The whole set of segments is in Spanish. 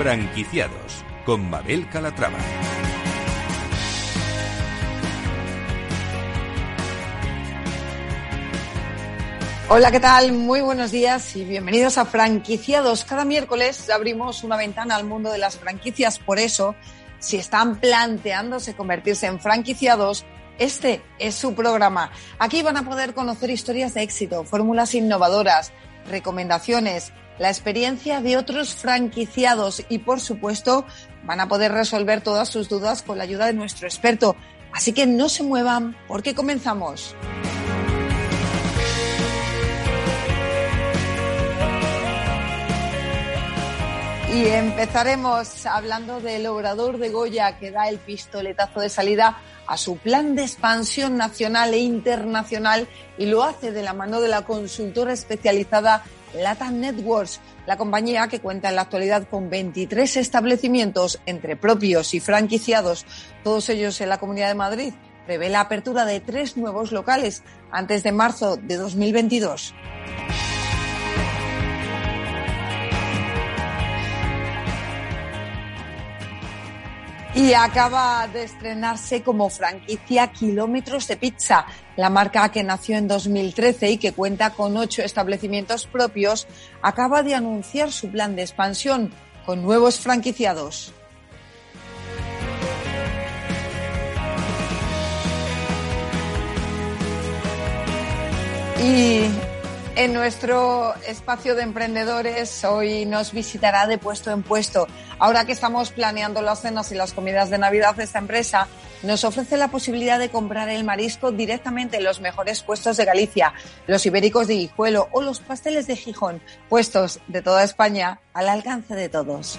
Franquiciados con Mabel Calatrava. Hola, ¿qué tal? Muy buenos días y bienvenidos a Franquiciados. Cada miércoles abrimos una ventana al mundo de las franquicias. Por eso, si están planteándose convertirse en franquiciados, este es su programa. Aquí van a poder conocer historias de éxito, fórmulas innovadoras, recomendaciones, la experiencia de otros franquiciados y, por supuesto, van a poder resolver todas sus dudas con la ayuda de nuestro experto. Así que no se muevan porque comenzamos. Y empezaremos hablando del obrador de Goya que da el pistoletazo de salida a su plan de expansión nacional e internacional y lo hace de la mano de la consultora especializada Latam Networks, la compañía que cuenta en la actualidad con 23 establecimientos entre propios y franquiciados, todos ellos en la Comunidad de Madrid, prevé la apertura de tres nuevos locales antes de marzo de 2022. Y acaba de estrenarse como franquicia Kilómetros de Pizza, la marca que nació en 2013 y que cuenta con ocho establecimientos propios, acaba de anunciar su plan de expansión con nuevos franquiciados. Y en nuestro espacio de emprendedores hoy nos visitará de puesto en puesto. Ahora que estamos planeando las cenas y las comidas de Navidad, esta empresa nos ofrece la posibilidad de comprar el marisco directamente en los mejores puestos de Galicia, los ibéricos de Guijuelo o los pasteles de Gijón, puestos de toda España al alcance de todos.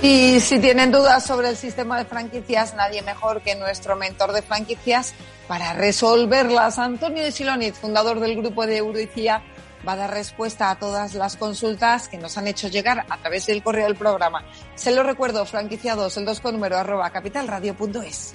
Y si tienen dudas sobre el sistema de franquicias, nadie mejor que nuestro mentor de franquicias para resolverlas. Antonio de Siloniz, fundador del grupo de Euroicía, va a dar respuesta a todas las consultas que nos han hecho llegar a través del correo del programa. Se lo recuerdo, franquiciados, el 2 con número arroba capitalradio.es.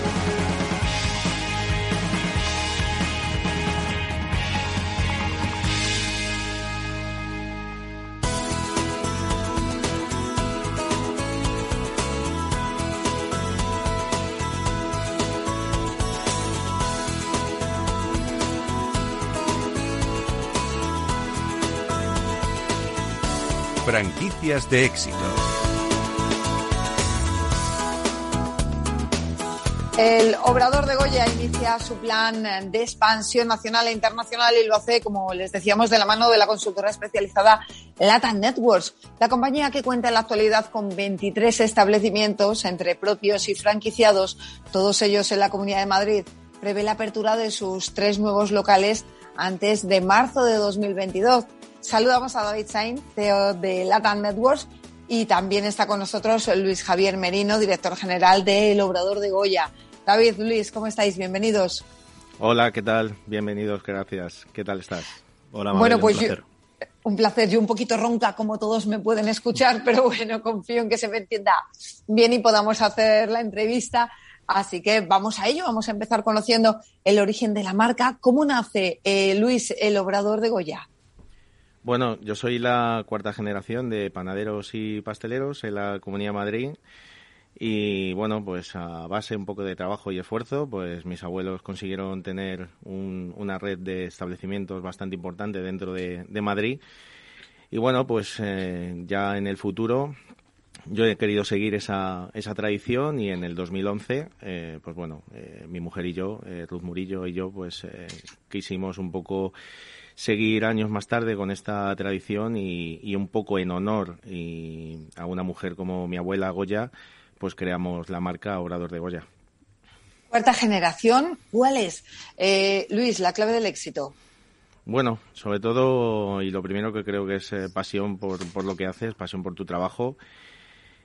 Franquicias de éxito. El Obrador de Goya inicia su plan de expansión nacional e internacional y lo hace, como les decíamos, de la mano de la consultora especializada Latam Networks, la compañía que cuenta en la actualidad con 23 establecimientos entre propios y franquiciados, todos ellos en la Comunidad de Madrid. Prevé la apertura de sus tres nuevos locales antes de marzo de 2022. Saludamos a David Sain, CEO de Latam Networks, y también está con nosotros Luis Javier Merino, director general de El Obrador de Goya. David, Luis, ¿cómo estáis? Bienvenidos. Hola, ¿qué tal? Bienvenidos, gracias. ¿Qué tal estás? Hola, Mabel, bueno, pues un placer. Yo, un placer. Yo un poquito ronca, como todos me pueden escuchar, pero bueno, confío en que se me entienda bien y podamos hacer la entrevista. Así que vamos a ello, vamos a empezar conociendo el origen de la marca. ¿Cómo nace, eh, Luis, el Obrador de Goya? Bueno, yo soy la cuarta generación de panaderos y pasteleros en la Comunidad de Madrid. Y bueno, pues a base un poco de trabajo y esfuerzo, pues mis abuelos consiguieron tener un, una red de establecimientos bastante importante dentro de, Madrid. Y bueno, pues eh, ya en el futuro yo he querido seguir esa, esa tradición y en el 2011, eh, pues bueno, eh, mi mujer y yo, Ruth Murillo y yo, pues quisimos un poco seguir años más tarde con esta tradición y, y un poco en honor y a una mujer como mi abuela Goya, pues creamos la marca Obrador de Goya. Cuarta generación, ¿cuál es? Eh, Luis, la clave del éxito. Bueno, sobre todo, y lo primero que creo que es eh, pasión por, por lo que haces, pasión por tu trabajo.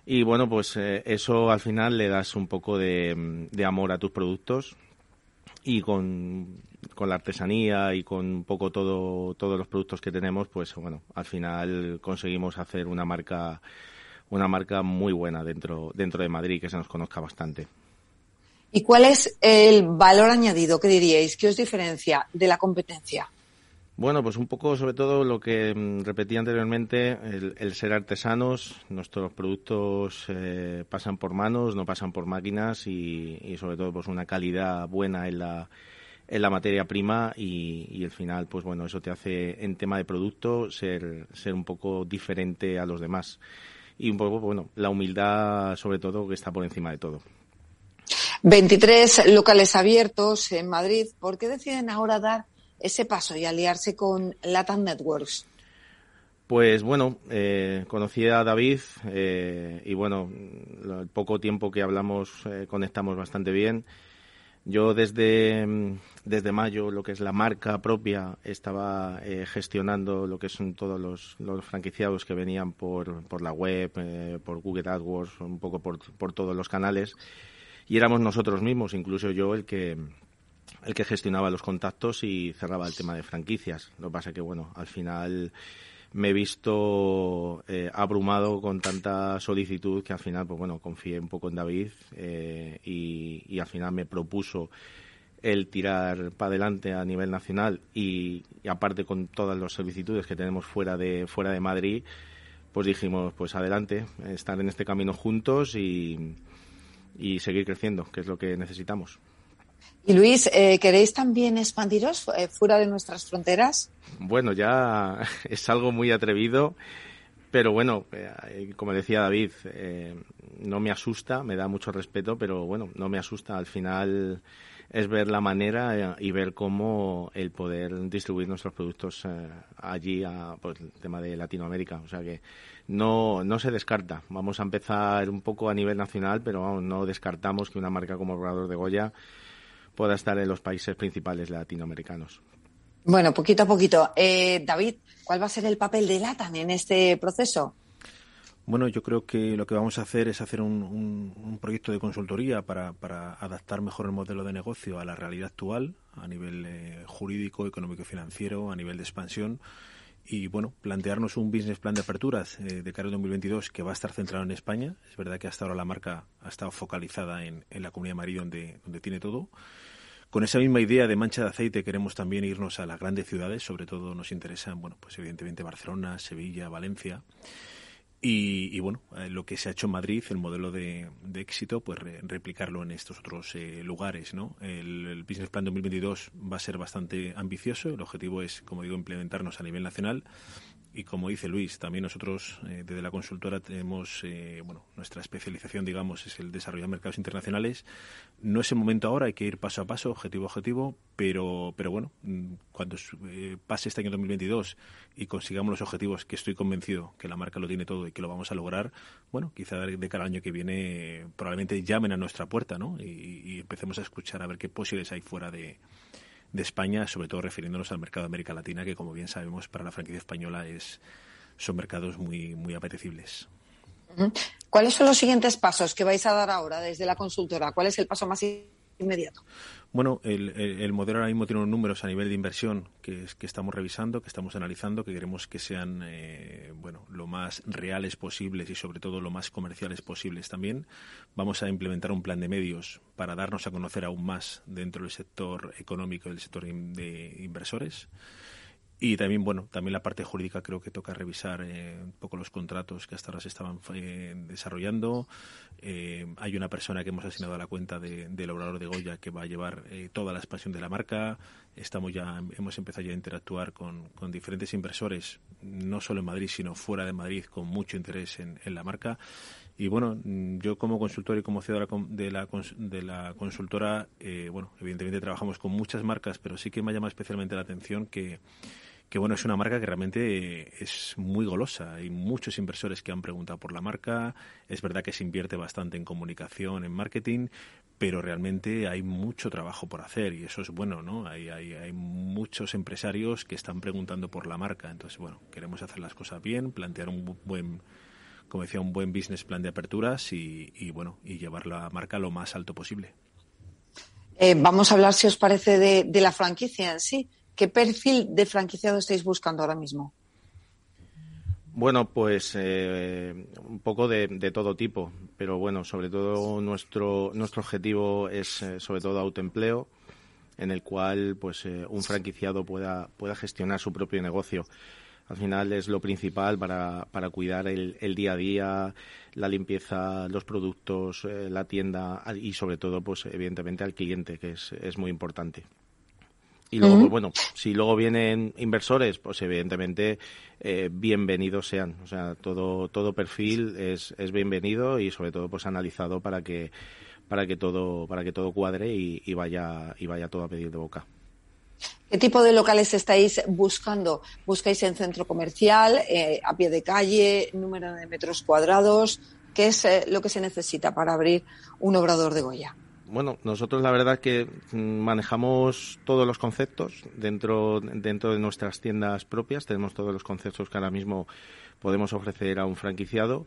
Y bueno, pues eh, eso al final le das un poco de, de amor a tus productos y con con la artesanía y con un poco todo, todos los productos que tenemos, pues bueno, al final conseguimos hacer una marca una marca muy buena dentro, dentro de Madrid que se nos conozca bastante. ¿Y cuál es el valor añadido que diríais que os diferencia de la competencia? Bueno, pues un poco sobre todo lo que mm, repetí anteriormente, el, ser artesanos, nuestros productos eh, pasan por manos, no pasan por máquinas y, sobre todo pues una calidad buena en la, en la materia prima y, y al final pues bueno, eso te hace en tema de producto ser, ser un poco diferente a los demás y un poco, bueno, la humildad sobre todo que está por encima de todo. 23 locales abiertos en Madrid. ¿Por qué deciden ahora dar ese paso y aliarse con Latam Networks? Pues bueno, eh, conocí a David eh, y bueno, el poco tiempo que hablamos eh, conectamos bastante bien. Yo desde, desde mayo, lo que es la marca propia, estaba gestionando lo que son todos los, los franquiciados que venían por, por la web, por Google AdWords, un poco por, por todos los canales y éramos nosotros mismos, incluso yo, el que el que gestionaba los contactos y cerraba el tema de franquicias. Lo que pasa que, bueno, al final me he visto eh, abrumado con tanta solicitud que al final, pues bueno, confié un poco en David eh, y, al final me propuso el tirar para adelante a nivel nacional y, aparte con todas las solicitudes que tenemos fuera de fuera de Madrid, pues dijimos, pues adelante, estar en este camino juntos y seguir creciendo, que es lo que necesitamos. Y Luis, eh, ¿queréis también expandiros eh, fuera de nuestras fronteras? Bueno, ya es algo muy atrevido, pero bueno, eh, como decía David, no me asusta, me da mucho respeto, pero bueno, no me asusta. Al final es ver la manera y ver cómo el poder distribuir nuestros productos allí, a, pues, el tema de Latinoamérica. O sea que no, no se descarta. Vamos a empezar un poco a nivel nacional, pero no descartamos que una marca como Obrador de Goya pueda estar en los países principales latinoamericanos. Bueno, poquito a poquito. Eh, David, ¿cuál va a ser el papel de LATAN en este proceso? Bueno, yo creo que lo que vamos a hacer es hacer un, proyecto de consultoría para, adaptar mejor el modelo de negocio a la realidad actual, a nivel eh, jurídico, económico y financiero, a nivel de expansión y bueno, plantearnos un business plan de aperturas eh, de cara al 2022 que va a estar centrado en España. Es verdad que hasta ahora la marca ha estado focalizada en, la Comunidad de Madrid donde, donde tiene todo. Con esa misma idea de mancha de aceite queremos también irnos a las grandes ciudades, sobre todo nos interesan, bueno, pues evidentemente Barcelona, Sevilla, Valencia. Y, bueno, eh, lo que se ha hecho en Madrid, el modelo de, éxito, pues replicarlo en estos otros eh, lugares, ¿no? El, el, Business Plan 2022 va a ser bastante ambicioso. El objetivo es, como digo, implementarnos a nivel nacional y como dice Luis, también nosotros eh, desde la consultora tenemos, eh, bueno, nuestra especialización, digamos, es el desarrollo de mercados internacionales. No es el momento ahora, hay que ir paso a paso, objetivo a objetivo, pero, pero bueno, mm, cuando eh, pase este año 2022 y consigamos los objetivos, que estoy convencido que la marca lo tiene todo y que lo vamos a lograr, bueno, quizá de cada año que viene probablemente llamen a nuestra puerta, ¿no? Y, empecemos a escuchar a ver qué posibilidades hay fuera de, de España, sobre todo refiriéndonos al mercado de América Latina, que como bien sabemos para la franquicia española es, son mercados muy, muy apetecibles. ¿Cuáles son los siguientes pasos que vais a dar ahora desde la consultora? ¿Cuál es el paso más Bueno, el, modelo ahora mismo tiene unos números a nivel de inversión que, que estamos revisando, que estamos analizando, que queremos que sean eh, bueno, lo más reales posibles y sobre todo lo más comerciales posibles también. Vamos a implementar un plan de medios para darnos a conocer aún más dentro del sector económico y del sector de inversores. Y también, bueno, también la parte jurídica creo que toca revisar eh, un poco los contratos que hasta ahora se estaban eh, desarrollando. Eh, hay una persona que hemos asignado a la cuenta de, del obrador de Goya que va a llevar toda la expansión de la marca. Estamos ya, hemos empezado ya a interactuar con, con, diferentes inversores, no solo en Madrid, sino fuera de Madrid, con mucho interés en, en la marca. Y bueno, yo como consultor y como CEO de la, de la consultora, bueno, evidentemente trabajamos con muchas marcas, pero sí que me llama especialmente la atención que que bueno, es una marca que realmente es muy golosa. Hay muchos inversores que han preguntado por la marca. Es verdad que se invierte bastante en comunicación, en marketing, pero realmente hay mucho trabajo por hacer y eso es bueno, ¿no? Hay, hay, hay muchos empresarios que están preguntando por la marca. Entonces, bueno, queremos hacer las cosas bien, plantear un buen como decía, un buen business plan de aperturas y, y bueno, y llevar la marca lo más alto posible. Eh, vamos a hablar, si os parece, de, la franquicia en sí. ¿Qué perfil de franquiciado estáis buscando ahora mismo? Bueno, pues eh, un poco de, todo tipo, pero bueno, sobre todo nuestro nuestro objetivo es eh, sobre todo autoempleo, en el cual pues un franquiciado pueda pueda gestionar su propio negocio al final es lo principal para, para cuidar el, el, día a día, la limpieza, los productos, eh, la tienda y sobre todo, pues evidentemente al cliente, que es, es muy importante. Y luego, pues, bueno, si luego vienen inversores, pues evidentemente eh, bienvenidos sean. O sea, todo, todo perfil es, es bienvenido y sobre todo pues analizado para que, para que todo, para que todo cuadre y, y vaya, y vaya todo a pedir de boca. ¿Qué tipo de locales estáis buscando? ¿Buscáis en centro comercial, eh, a pie de calle, número de metros cuadrados? ¿Qué es eh, lo que se necesita para abrir un obrador de Goya? Bueno, nosotros la verdad que mm, manejamos todos los conceptos dentro, dentro de nuestras tiendas propias. Tenemos todos los conceptos que ahora mismo podemos ofrecer a un franquiciado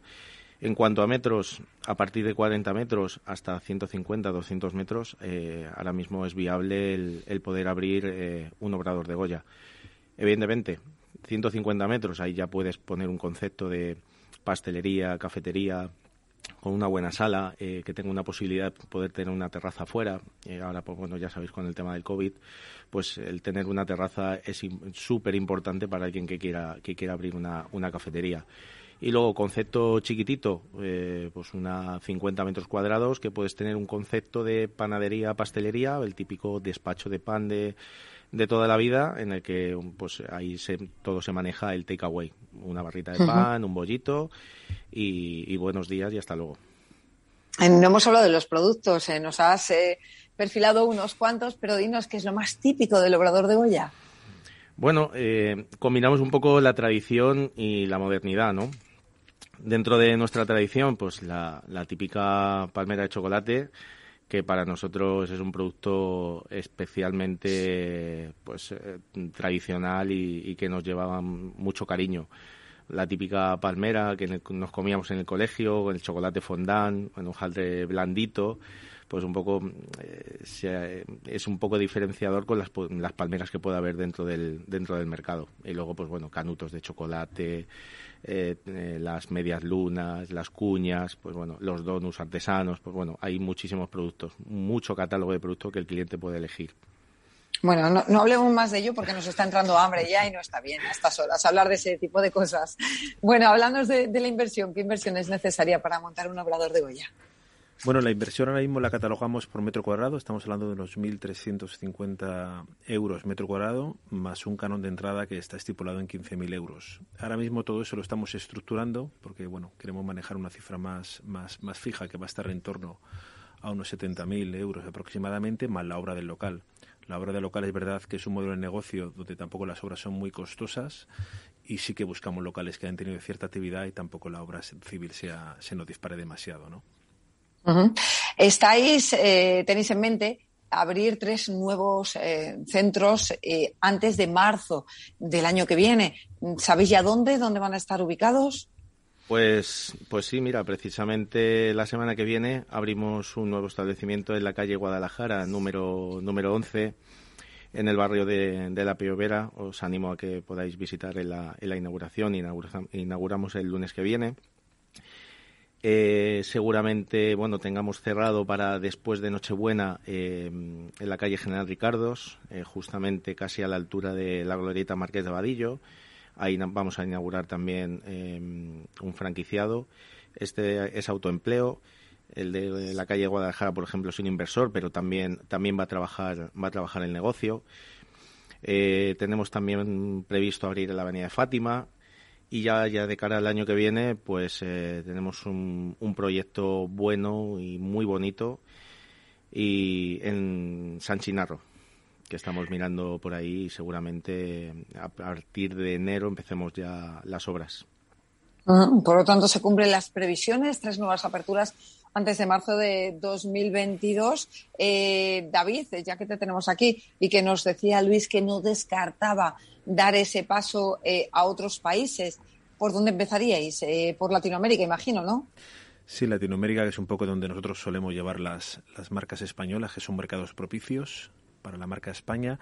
en cuanto a metros, a partir de 40 metros hasta 150, 200 metros, eh, ahora mismo es viable el, poder abrir eh, un obrador de Goya. Evidentemente, 150 metros, ahí ya puedes poner un concepto de pastelería, cafetería, con una buena sala, eh, que tenga una posibilidad de poder tener una terraza afuera. ahora, pues bueno, ya sabéis con el tema del COVID, pues el tener una terraza es súper importante para alguien que quiera, que quiera abrir una, una cafetería. Y luego, concepto chiquitito, eh, pues una 50 metros cuadrados, que puedes tener un concepto de panadería, pastelería, el típico despacho de pan de, de toda la vida, en el que pues ahí se, todo se maneja el takeaway. Una barrita de pan, un bollito y, buenos días y hasta luego. No hemos hablado de los productos, eh, nos has eh, perfilado unos cuantos, pero dinos qué es lo más típico del obrador de Goya. Bueno, combinamos un poco la tradición y la modernidad, ¿no? Dentro de nuestra tradición, pues la, típica palmera de chocolate, que para nosotros es un producto especialmente pues eh, tradicional y, que nos llevaba mucho cariño. La típica palmera que nos comíamos en el colegio, el chocolate fondant, en un jalde blandito, pues un poco eh, es un poco diferenciador con las, las palmeras que puede haber dentro del dentro del mercado. Y luego, pues bueno, canutos de chocolate, eh, eh, las medias lunas, las cuñas, pues bueno, los donuts artesanos, pues bueno, hay muchísimos productos, mucho catálogo de productos que el cliente puede elegir. Bueno, no, hablemos más de ello porque nos está entrando hambre ya y no está bien a estas horas hablar de ese tipo de cosas. Bueno, hablando de, de la inversión, ¿qué inversión es necesaria para montar un obrador de Goya? Bueno, la inversión ahora mismo la catalogamos por metro cuadrado. Estamos hablando de los 1.350 euros metro cuadrado, más un canon de entrada que está estipulado en 15.000 euros. Ahora mismo todo eso lo estamos estructurando porque, bueno, queremos manejar una cifra más, más, más fija que va a estar en torno a unos 70.000 euros aproximadamente, más la obra del local. La obra del local es verdad que es un modelo de negocio donde tampoco las obras son muy costosas y sí que buscamos locales que hayan tenido cierta actividad y tampoco la obra civil sea, se nos dispare demasiado, ¿no? Estáis, eh, tenéis en mente abrir tres nuevos eh, centros eh, antes de marzo del año que viene. ¿Sabéis ya dónde? ¿Dónde van a estar ubicados? Pues, pues sí, mira, precisamente la semana que viene abrimos un nuevo establecimiento en la calle Guadalajara, número, número 11, en el barrio de, La Piovera. Os animo a que podáis visitar en la, en la inauguración. inauguramos el lunes que viene. Eh, seguramente, bueno, tengamos cerrado para después de Nochebuena eh, en la calle General Ricardos, eh, justamente casi a la altura de la glorieta Marqués de Vadillo. Ahí vamos a inaugurar también un franquiciado. Este es autoempleo. El de la calle Guadalajara, por ejemplo, es un inversor, pero también, también va a trabajar, va a trabajar el negocio. tenemos también previsto abrir la Avenida de Fátima, y ya, ya de cara al año que viene, pues eh, tenemos un, un, proyecto bueno y muy bonito y en San Chinarro, que estamos mirando por ahí seguramente a partir de enero empecemos ya las obras. Por lo tanto, se cumplen las previsiones, tres nuevas aperturas antes de marzo de 2022. Eh, David, ya que te tenemos aquí y que nos decía Luis que no descartaba dar ese paso eh, a otros países, ¿por dónde empezaríais? Eh, por Latinoamérica, imagino, ¿no? Sí, Latinoamérica es un poco donde nosotros solemos llevar las, las marcas españolas, que son mercados propicios para la marca España.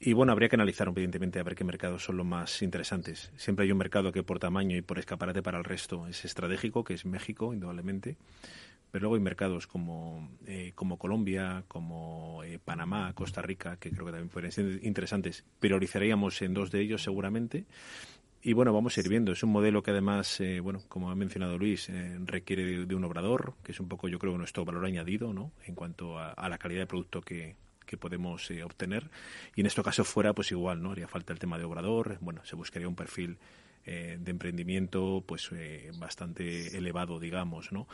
Y bueno, habría que analizar evidentemente a ver qué mercados son los más interesantes. Siempre hay un mercado que por tamaño y por escaparate para el resto es estratégico, que es México, indudablemente. Pero luego hay mercados como, eh, como Colombia, como eh, Panamá, Costa Rica, que creo que también pueden interesantes. Priorizaríamos en dos de ellos seguramente. Y bueno, vamos a ir viendo. Es un modelo que además, eh, bueno, como ha mencionado Luis, eh, requiere de, un obrador, que es un poco, yo creo, nuestro valor añadido, ¿no? En cuanto a, la calidad de producto que, que podemos eh, obtener. Y en este caso fuera, pues igual, ¿no? Haría falta el tema de obrador. Bueno, se buscaría un perfil de emprendimiento, pues bastante elevado, digamos, ¿no?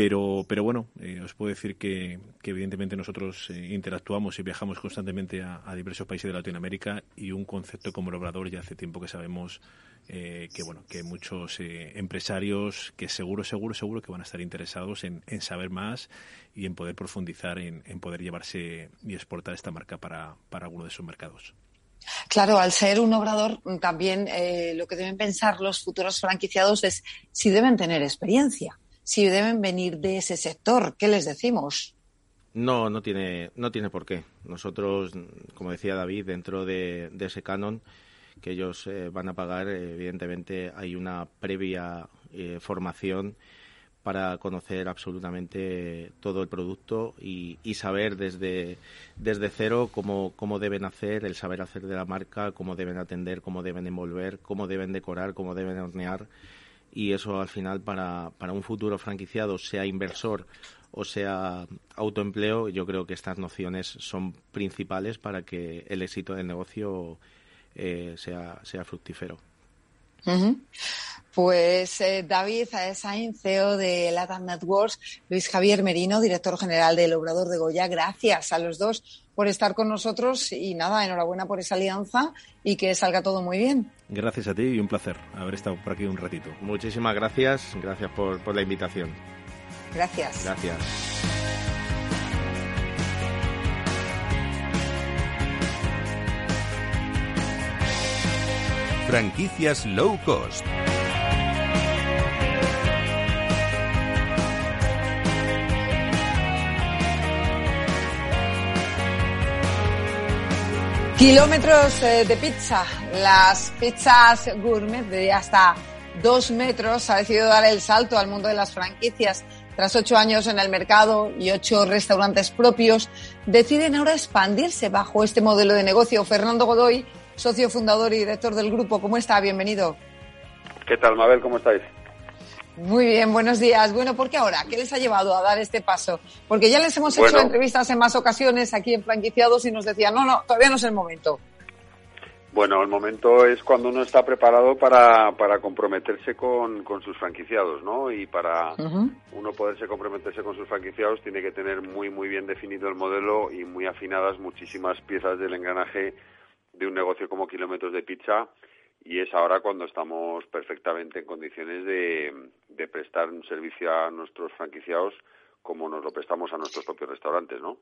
Pero, pero bueno, os puedo decir que, evidentemente nosotros interactuamos y viajamos constantemente a, diversos países de Latinoamérica y un concepto como el obrador ya hace tiempo que sabemos eh, que bueno que muchos eh, empresarios que seguro seguro seguro que van a estar interesados en, saber más y en poder profundizar en, poder llevarse y exportar esta marca para, para alguno de sus mercados. Claro, al ser un obrador, también eh, lo que deben pensar los futuros franquiciados es si deben tener experiencia, si deben venir de ese sector. ¿Qué les decimos? No, no tiene, no tiene por qué. Nosotros, como decía David, dentro de, ese canon, que ellos eh, van a pagar, evidentemente hay una previa eh, formación para conocer absolutamente todo el producto y, saber desde, desde cero cómo, cómo, deben hacer, el saber hacer de la marca, cómo deben atender, cómo deben envolver, cómo deben decorar, cómo deben hornear. Y eso al final para, para un futuro franquiciado, sea inversor o sea autoempleo, yo creo que estas nociones son principales para que el éxito del negocio eh, sea, sea fructífero. Pues eh, David Sainz, CEO de Latam Networks, Luis Javier Merino, director general del Obrador de Goya, gracias a los dos por estar con nosotros y nada, enhorabuena por esa alianza y que salga todo muy bien. Gracias a ti y un placer haber estado por aquí un ratito. Muchísimas gracias, gracias por, por la invitación. Gracias. Gracias. Franquicias low cost. Kilómetros eh, de pizza. Las pizzas gourmet de hasta dos metros ha decidido dar el salto al mundo de las franquicias. Tras ocho años en el mercado y ocho restaurantes propios, deciden ahora expandirse bajo este modelo de negocio. Fernando Godoy socio fundador y director del grupo. ¿Cómo está? Bienvenido. ¿Qué tal, Mabel? ¿Cómo estáis? Muy bien, buenos días. Bueno, ¿por qué ahora? ¿Qué les ha llevado a dar este paso? Porque ya les hemos hecho entrevistas en más ocasiones aquí en Franquiciados y nos decían, no, no, todavía no es el momento. Bueno, el momento es cuando uno está preparado para, para comprometerse con, con sus franquiciados, ¿no? Y para uno poderse comprometerse con sus franquiciados tiene que tener muy, muy bien definido el modelo y muy afinadas muchísimas piezas del engranaje de un negocio como Kilómetros de Pizza y es ahora cuando estamos perfectamente en condiciones de, de prestar un servicio a nuestros franquiciados como nos lo prestamos a nuestros propios restaurantes, ¿no?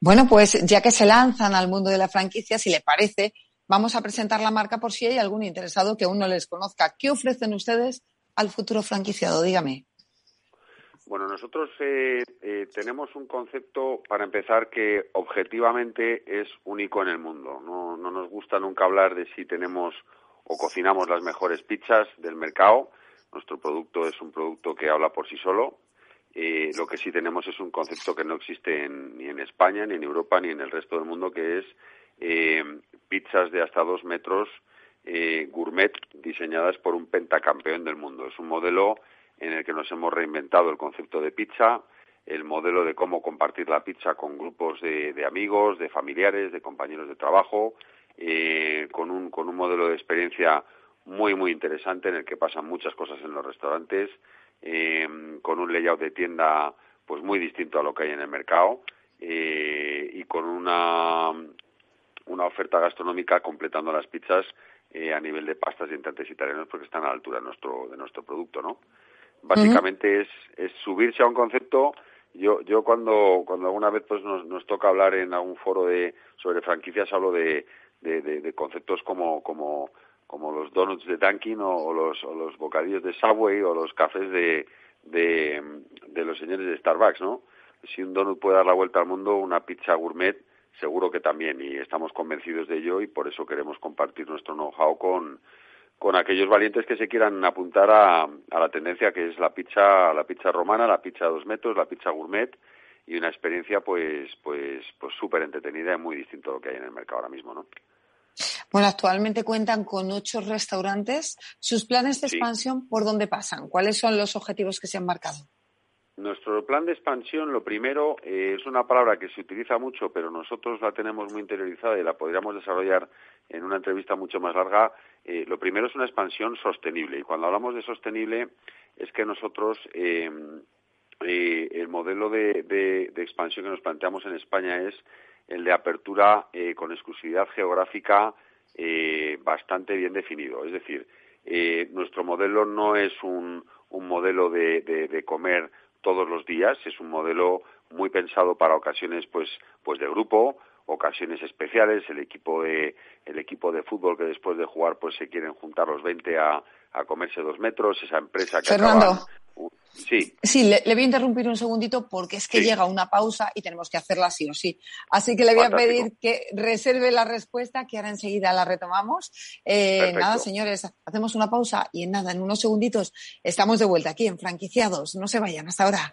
Bueno, pues ya que se lanzan al mundo de la franquicia, si le parece, vamos a presentar la marca por si hay algún interesado que aún no les conozca. ¿Qué ofrecen ustedes al futuro franquiciado? Dígame. Bueno, nosotros eh, eh, tenemos un concepto, para empezar, que objetivamente es único en el mundo. No, no nos gusta nunca hablar de si tenemos o cocinamos las mejores pizzas del mercado. Nuestro producto es un producto que habla por sí solo. Eh, lo que sí tenemos es un concepto que no existe ni en España, ni en Europa, ni en el resto del mundo, que es pizzas de hasta dos metros gourmet diseñadas por un pentacampeón del mundo. Es un modelo en el que nos hemos reinventado el concepto de pizza, el modelo de cómo compartir la pizza con grupos de, amigos, de familiares, de compañeros de trabajo, eh, con, un, con un modelo de experiencia muy, muy interesante en el que pasan muchas cosas en los restaurantes, eh, con un layout de tienda pues muy distinto a lo que hay en el mercado eh, y con una, una oferta gastronómica completando las pizzas a nivel de pastas y entrantes italianos porque están a la altura de nuestro, de nuestro producto, ¿no? Básicamente es, es subirse a un concepto. Yo, yo cuando, cuando alguna vez pues nos, nos toca hablar en algún foro de, sobre franquicias hablo de, de, de, conceptos como, como, como los donuts de Dunkin' o, los, o los bocadillos de Subway o los cafés de, de, de los señores de Starbucks, ¿no? Si un donut puede dar la vuelta al mundo, una pizza gourmet seguro que también y estamos convencidos de ello y por eso queremos compartir nuestro know-how con, con aquellos valientes que se quieran apuntar a, a, la tendencia que es la pizza, la pizza romana, la pizza a dos metros, la pizza gourmet y una experiencia pues pues pues súper entretenida y muy distinto a lo que hay en el mercado ahora mismo, ¿no? Bueno, actualmente cuentan con ocho restaurantes. ¿Sus planes de expansión por dónde pasan? ¿Cuáles son los objetivos que se han marcado? Nuestro plan de expansión, lo primero, eh, es una palabra que se utiliza mucho, pero nosotros la tenemos muy interiorizada y la podríamos desarrollar en una entrevista mucho más larga. Eh, lo primero es una expansión sostenible. Y cuando hablamos de sostenible, es que nosotros eh, eh, el modelo de, de, de, expansión que nos planteamos en España es el de apertura eh, con exclusividad geográfica eh, bastante bien definido. Es decir, eh, nuestro modelo no es un, un modelo de, de, comer todos los días, es un modelo muy pensado para ocasiones pues, pues de grupo, ocasiones especiales, el equipo de el equipo de fútbol que después de jugar pues se quieren juntar los 20 a, a comerse dos metros, esa empresa que Fernando. acaban, Sí. Sí, le, le, voy a interrumpir un segundito porque es que sí. llega una pausa y tenemos que hacerla sí o sí. Así que le voy Fantástico. a pedir que reserve la respuesta, que ahora enseguida la retomamos. Eh, nada, señores, hacemos una pausa y en nada, en unos segunditos estamos de vuelta aquí en Franquiciados. No se vayan, hasta ahora.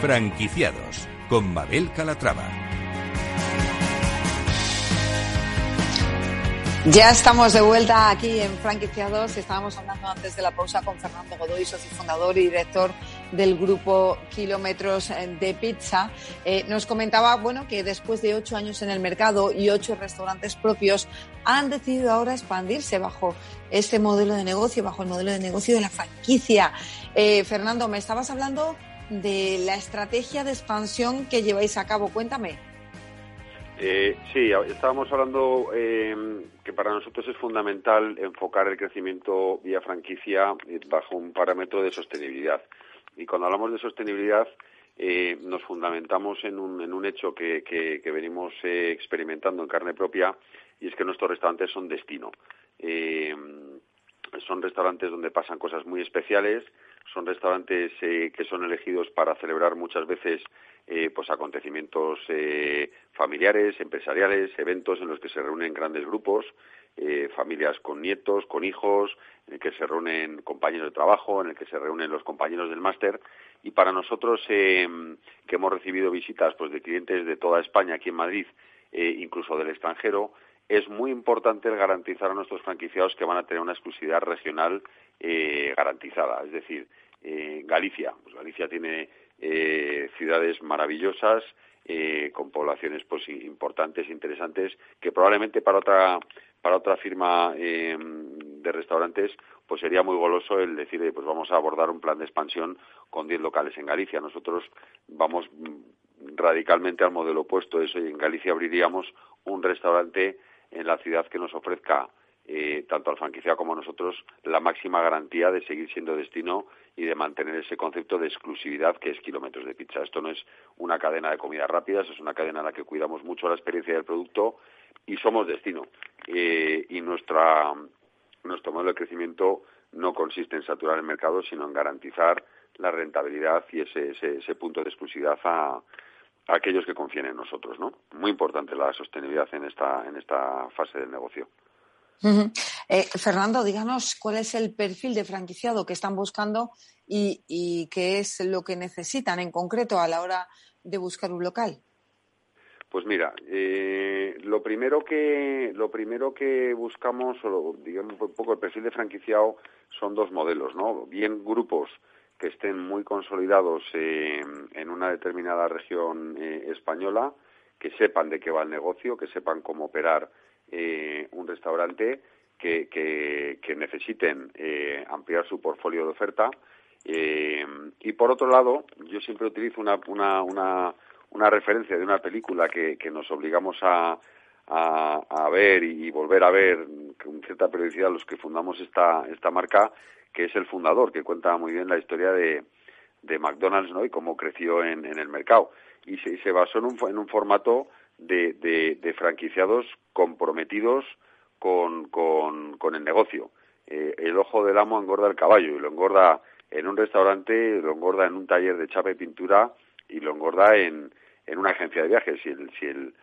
Franquiciados con Mabel Calatrava. Ya estamos de vuelta aquí en Franquiciados. Estábamos hablando antes de la pausa con Fernando Godoy, socio fundador y director del grupo Kilómetros de Pizza. Eh, nos comentaba, bueno, que después de ocho años en el mercado y ocho restaurantes propios, han decidido ahora expandirse bajo este modelo de negocio, bajo el modelo de negocio de la franquicia. Eh, Fernando, me estabas hablando de la estrategia de expansión que lleváis a cabo. Cuéntame. Eh, sí, estábamos hablando eh, que para nosotros es fundamental enfocar el crecimiento vía franquicia eh, bajo un parámetro de sostenibilidad. Y cuando hablamos de sostenibilidad, eh, nos fundamentamos en un, en un hecho que, que, que venimos eh, experimentando en carne propia y es que nuestros restaurantes son destino. Eh, son restaurantes donde pasan cosas muy especiales, son restaurantes eh, que son elegidos para celebrar muchas veces eh, pues acontecimientos eh, familiares, empresariales, eventos en los que se reúnen grandes grupos, eh, familias con nietos, con hijos, en el que se reúnen compañeros de trabajo, en el que se reúnen los compañeros del máster. Y para nosotros, eh, que hemos recibido visitas pues, de clientes de toda España aquí en Madrid, eh, incluso del extranjero, es muy importante el garantizar a nuestros franquiciados que van a tener una exclusividad regional eh, garantizada. Es decir, eh, Galicia, pues Galicia tiene eh, ciudades maravillosas, eh, con poblaciones pues importantes, interesantes, que probablemente para otra para otra firma eh, de restaurantes pues sería muy goloso el decir pues vamos a abordar un plan de expansión con 10 locales en Galicia. Nosotros vamos radicalmente al modelo opuesto, eso en Galicia abriríamos un restaurante en la ciudad que nos ofrezca eh, tanto al franquiciado como a nosotros la máxima garantía de seguir siendo destino y de mantener ese concepto de exclusividad que es kilómetros de pizza. Esto no es una cadena de comidas rápidas, es una cadena en la que cuidamos mucho la experiencia del producto y somos destino. Eh, y nuestra, nuestro modelo de crecimiento no consiste en saturar el mercado, sino en garantizar la rentabilidad y ese, ese, ese punto de exclusividad a, a aquellos que confíen en nosotros, ¿no? Muy importante la sostenibilidad en esta, en esta fase del negocio. Uh -huh. eh, Fernando, díganos cuál es el perfil de franquiciado que están buscando y, y, qué es lo que necesitan en concreto a la hora de buscar un local. Pues mira, eh, lo primero que lo primero que buscamos, o digamos un poco el perfil de franquiciado, son dos modelos, ¿no? Bien grupos que estén muy consolidados eh, en una determinada región eh, española, que sepan de qué va el negocio, que sepan cómo operar eh, un restaurante, que, que, que necesiten eh, ampliar su portfolio de oferta. Eh, y por otro lado, yo siempre utilizo una, una, una, una referencia de una película que, que nos obligamos a, a, a, ver y volver a ver con cierta periodicidad los que fundamos esta, esta marca, que es el fundador, que cuenta muy bien la historia de, de McDonald's ¿no? y cómo creció en, en el mercado. Y se, y se basó en un, en un formato de, de, de franquiciados comprometidos con, con, con el negocio. Eh, el ojo del amo engorda el caballo y lo engorda en un restaurante, lo engorda en un taller de chapa y pintura y lo engorda en, en una agencia de viajes. Si el, si, el,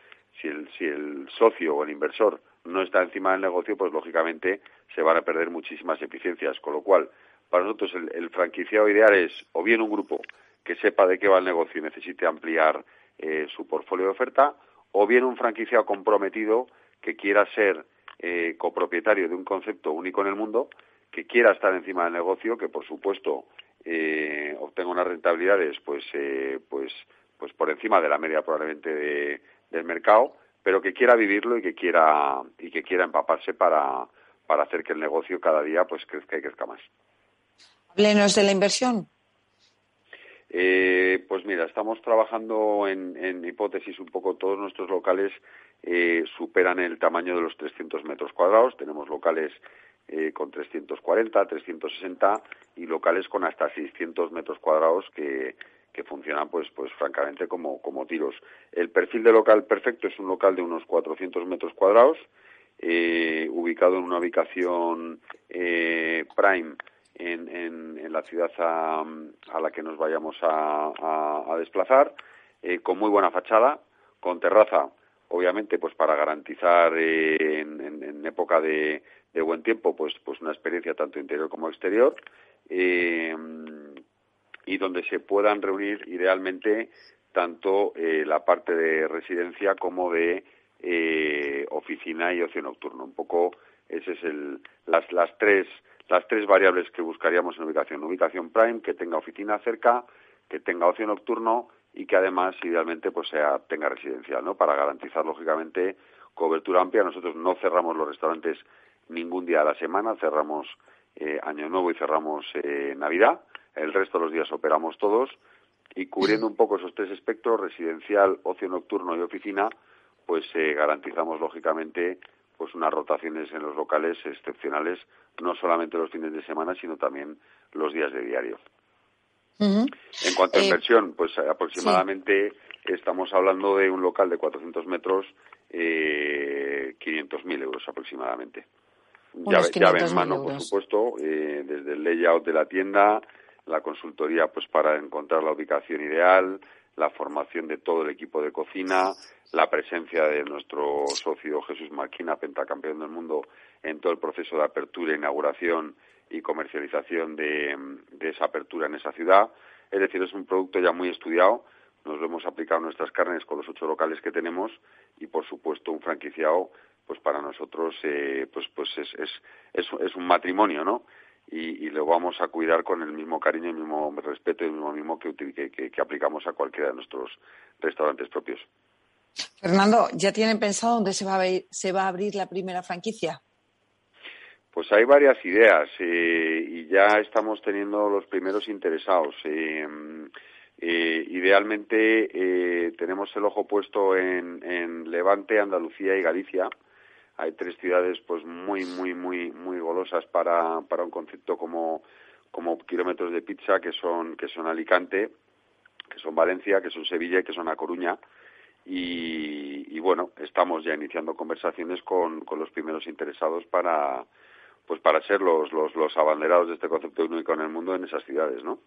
si, el, si el socio o el inversor no está encima del negocio, pues lógicamente se van a perder muchísimas eficiencias. Con lo cual, para nosotros el, franquiciado ideal es o bien un grupo que sepa de qué va el negocio y necesite ampliar eh, su portfolio de oferta, o bien un franquiciado comprometido que quiera ser eh, copropietario de un concepto único en el mundo, que quiera estar encima del negocio, que por supuesto eh, obtenga unas rentabilidades pues, eh, pues, pues por encima de la media probablemente de, del mercado, pero que quiera vivirlo y que quiera, y que quiera empaparse para, para hacer que el negocio cada día pues crezca y crezca más. Háblenos de la inversión. Eh, pues mira, estamos trabajando en, en, hipótesis un poco. Todos nuestros locales eh, superan el tamaño de los 300 metros cuadrados. Tenemos locales eh, con 340, 360 y locales con hasta 600 metros cuadrados que, que funcionan, pues, pues francamente como, como tiros. El perfil de local perfecto es un local de unos 400 metros cuadrados, eh, ubicado en una ubicación eh, prime en, en, la ciudad a, a, la que nos vayamos a, a, desplazar, eh, con muy buena fachada, con terraza, obviamente, pues para garantizar eh, en, en, en, época de, de, buen tiempo, pues, pues una experiencia tanto interior como exterior. Eh, y donde se puedan reunir idealmente tanto eh, la parte de residencia como de eh, oficina y ocio nocturno. Un poco ese es el, las, las tres las tres variables que buscaríamos en ubicación. Ubicación prime, que tenga oficina cerca, que tenga ocio nocturno y que además idealmente pues sea tenga residencial, ¿no? Para garantizar lógicamente cobertura amplia. Nosotros no cerramos los restaurantes ningún día de la semana, cerramos eh, Año Nuevo y cerramos eh, Navidad. El resto de los días operamos todos y cubriendo un poco esos tres espectros, residencial, ocio nocturno y oficina, pues eh, garantizamos lógicamente pues unas rotaciones en los locales excepcionales, no solamente los fines de semana, sino también los días de diario. En cuanto a inversión, pues aproximadamente estamos hablando de un local de 400 metros, eh, 500.000 euros aproximadamente. Llave, llave, en mano, por supuesto, eh, desde el layout de la tienda, la consultoría pues para encontrar la ubicación ideal, la formación de todo el equipo de cocina, la presencia de nuestro socio Jesús Marquina, pentacampeón del mundo, en todo el proceso de apertura, inauguración y comercialización de, de esa apertura en esa ciudad. Es decir, es un producto ya muy estudiado, nos lo hemos aplicado nuestras carnes con los ocho locales que tenemos y, por supuesto, un franquiciado, pues para nosotros, eh, pues, pues es, es, es, es un matrimonio, ¿no? Y, lo vamos a cuidar con el mismo cariño, el mismo respeto y el mismo mismo que, que, aplicamos a cualquiera de nuestros restaurantes propios. Fernando, ¿ya tienen pensado dónde se va a, se va a abrir la primera franquicia? Pues hay varias ideas eh, y ya estamos teniendo los primeros interesados. Eh, eh, idealmente tenemos el ojo puesto en Levante, Andalucía y Galicia hay tres ciudades pues muy muy muy muy golosas para, para un concepto como como kilómetros de pizza que son que son Alicante que son Valencia que son Sevilla y que son A Coruña. Y, bueno estamos ya iniciando conversaciones con, con los primeros interesados para pues para ser los, los, los abanderados de este concepto único en el mundo en esas ciudades no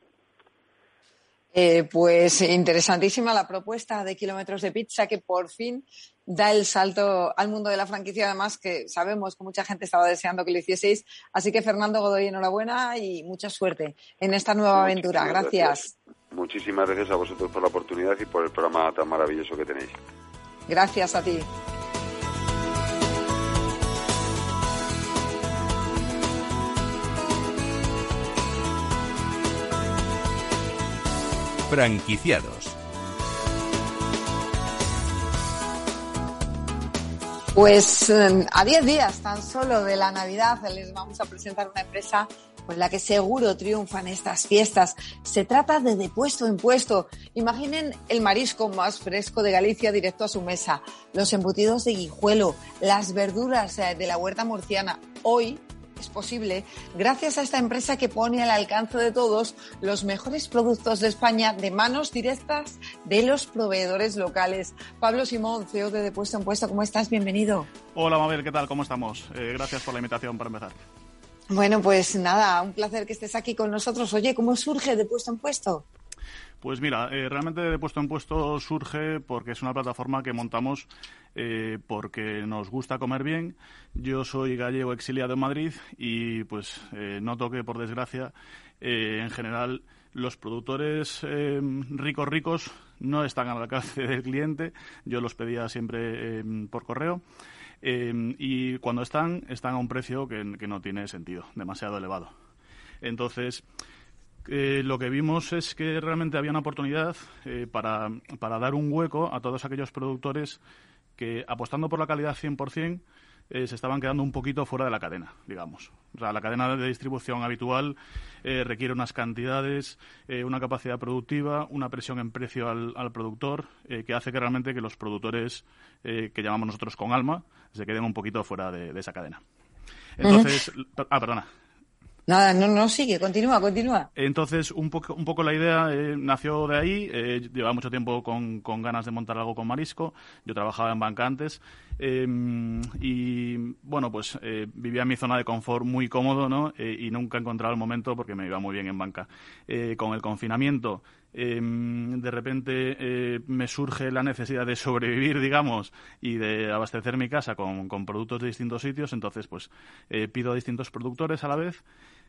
eh, pues interesantísima la propuesta de kilómetros de pizza que por fin da el salto al mundo de la franquicia, además que sabemos que mucha gente estaba deseando que lo hicieseis. Así que Fernando Godoy, enhorabuena y mucha suerte en esta nueva aventura. Gracias. Muchísimas gracias a vosotros por la oportunidad y por el programa tan maravilloso que tenéis. Gracias a ti. Franquiciados. Pues em, a 10 días tan solo de la Navidad les vamos a presentar una empresa con la que seguro triunfan estas fiestas. Se trata de de puesto en puesto. Imaginen el marisco más fresco de Galicia directo a su mesa, los embutidos de guijuelo, las verduras eh, de la huerta murciana. Hoy es posible gracias a esta empresa que pone al alcance de todos los mejores productos de España de manos directas de los proveedores locales. Pablo Simón, CEO de De Puesto en Puesto, ¿cómo estás? Bienvenido. Hola, Mabel, ¿qué tal? ¿Cómo estamos? Eh, gracias por la invitación para empezar. Bueno, pues nada, un placer que estés aquí con nosotros. Oye, ¿cómo surge De Puesto en Puesto? Pues mira, eh, realmente de puesto en puesto surge porque es una plataforma que montamos eh, porque nos gusta comer bien. Yo soy gallego exiliado en Madrid y pues eh, noto que por desgracia en general los productores ricos ricos no están al alcance del cliente. Yo los pedía siempre por correo. y cuando están, están a un precio que no tiene sentido, demasiado elevado. Entonces, eh, lo que vimos es que realmente había una oportunidad eh, para, para, dar un hueco a todos aquellos productores que, apostando por la calidad 100%, eh, se estaban quedando un poquito fuera de la cadena, digamos. O sea, la cadena de distribución habitual eh, requiere unas cantidades, una capacidad productiva, una presión en precio al, al productor, que hace que realmente que los productores que llamamos nosotros con alma se queden un poquito fuera de, esa cadena. Entonces, ah, perdona. Nada, no, no, sigue, continúa, continúa. Entonces, un poco, un poco la idea eh, nació de ahí. Eh, llevaba mucho tiempo con, con, ganas de montar algo con marisco. Yo trabajaba en banca antes. Em, y bueno, pues eh, vivía en mi zona de confort muy cómodo, ¿no? y nunca encontraba el momento porque me iba muy bien en banca. con el confinamiento, em, de repente me surge la necesidad de sobrevivir, digamos, y de abastecer mi casa con, con productos de distintos sitios. Entonces, pues pido a distintos productores a la vez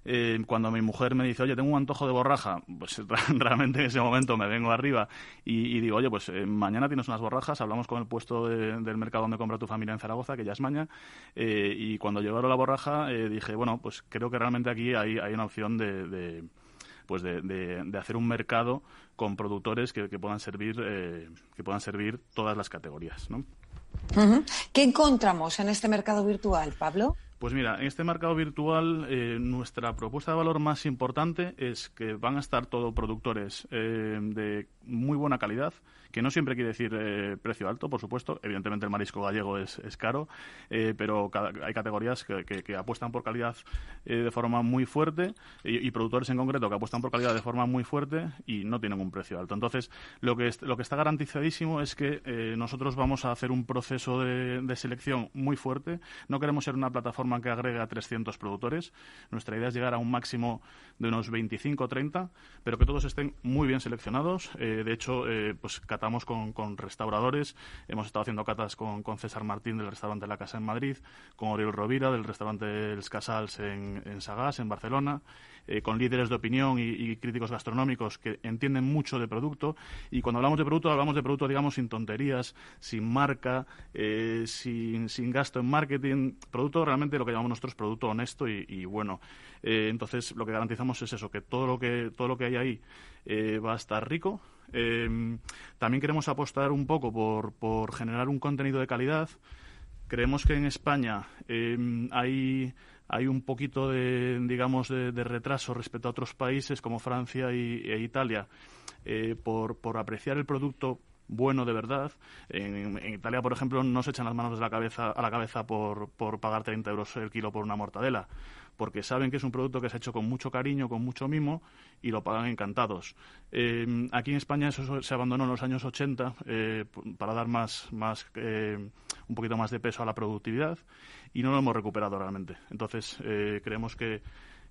eh, cuando mi mujer me dice, oye, tengo un antojo de borraja, pues realmente en ese momento me vengo arriba y, digo, oye, pues eh, mañana tienes unas borrajas, hablamos con el puesto del mercado donde compra tu familia en Zaragoza, que ya es maña, eh, y cuando llegaron la borraja dije, bueno, pues creo que realmente aquí hay, una opción de, pues de, hacer un mercado con productores que, puedan servir que puedan servir todas las categorías, ¿no? ¿Qué encontramos en este mercado virtual, Pablo? Pues mira, en este mercado virtual eh, nuestra propuesta de valor más importante es que van a estar todos productores eh, de muy buena calidad, que no siempre quiere decir eh, precio alto, por supuesto. Evidentemente el marisco gallego es, caro, pero hay categorías que, apuestan por calidad de forma muy fuerte y, productores en concreto que apuestan por calidad de forma muy fuerte y no tienen un precio alto. Entonces, lo que, está garantizadísimo es que nosotros vamos a hacer un proceso de, selección muy fuerte. No queremos ser una plataforma que agrega 300 productores. Nuestra idea es llegar a un máximo de unos 25 o 30, pero que todos estén muy bien seleccionados. Eh, de hecho, eh, pues catamos con, restauradores. Hemos estado haciendo catas con, César Martín del restaurante La Casa en Madrid, con Oriol Rovira del restaurante Els Casals en, en Sagás, en Barcelona. Eh, con líderes de opinión y, críticos gastronómicos que entienden mucho de producto. Y cuando hablamos de producto, hablamos de producto, digamos, sin tonterías, sin marca, eh, sin, gasto en marketing. Producto realmente lo que llamamos nosotros producto honesto y, bueno. Eh, entonces, lo que garantizamos es eso, que todo lo que, todo lo que hay ahí va a estar rico. También queremos apostar un poco por, por generar un contenido de calidad. Creemos que en España hay hay un poquito de, digamos, de, retraso respecto a otros países como Francia y, e Italia eh, por, por apreciar el producto bueno de verdad. En, Italia, por ejemplo, no se echan las manos de la cabeza, a la cabeza por, por pagar 30 euros el kilo por una mortadela, porque saben que es un producto que se ha hecho con mucho cariño, con mucho mimo y lo pagan encantados. Eh, aquí en España eso se abandonó en los años 80 eh, para dar más, más un poquito más de peso a la productividad y no lo hemos recuperado realmente. Entonces, eh, creemos que,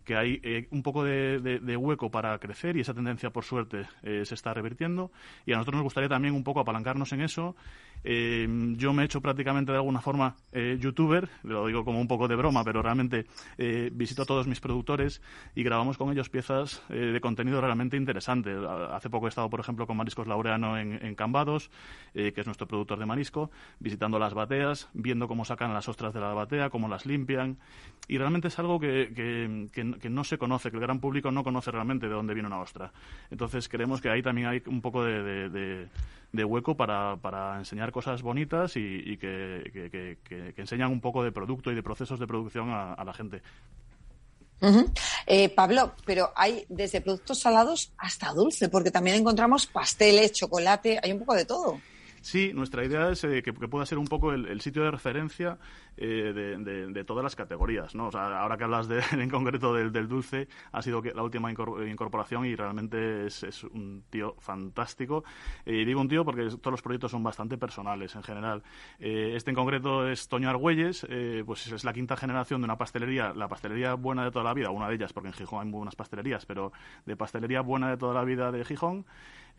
hay eh, un poco de, hueco para crecer y esa tendencia, por suerte, eh, se está revirtiendo. Y a nosotros nos gustaría también un poco apalancarnos en eso eh, yo me he hecho prácticamente de alguna forma eh, youtuber, lo digo como un poco de broma, pero realmente eh, visito a todos mis productores y grabamos con ellos piezas de contenido realmente interesante. Hace poco he estado, por ejemplo, con Mariscos Laureano en, Cambados, que es nuestro productor de marisco, visitando las bateas, viendo cómo sacan las ostras de la batea, cómo las limpian. Y realmente es algo que, que, no se conoce, que el gran público no conoce realmente de dónde viene una ostra. Entonces creemos que ahí también hay un poco de de hueco para, para enseñar cosas bonitas y, que, enseñan un poco de producto y de procesos de producción a, la gente. Eh, Pablo, pero hay desde productos salados hasta dulce, porque también encontramos pasteles, chocolate, hay un poco de todo. Sí, nuestra idea es eh, que, pueda ser un poco el, sitio de referencia eh, de, todas las categorías. ¿no? O sea, ahora que hablas de, en concreto del, dulce, ha sido la última incorporación y realmente es, un tío fantástico. Y digo un tío porque todos los proyectos son bastante personales en general. Eh, este en concreto es Toño Argüelles, pues es la quinta generación de una pastelería, la pastelería buena de toda la vida, una de ellas, porque en Gijón hay buenas pastelerías, pero de pastelería buena de toda la vida de Gijón.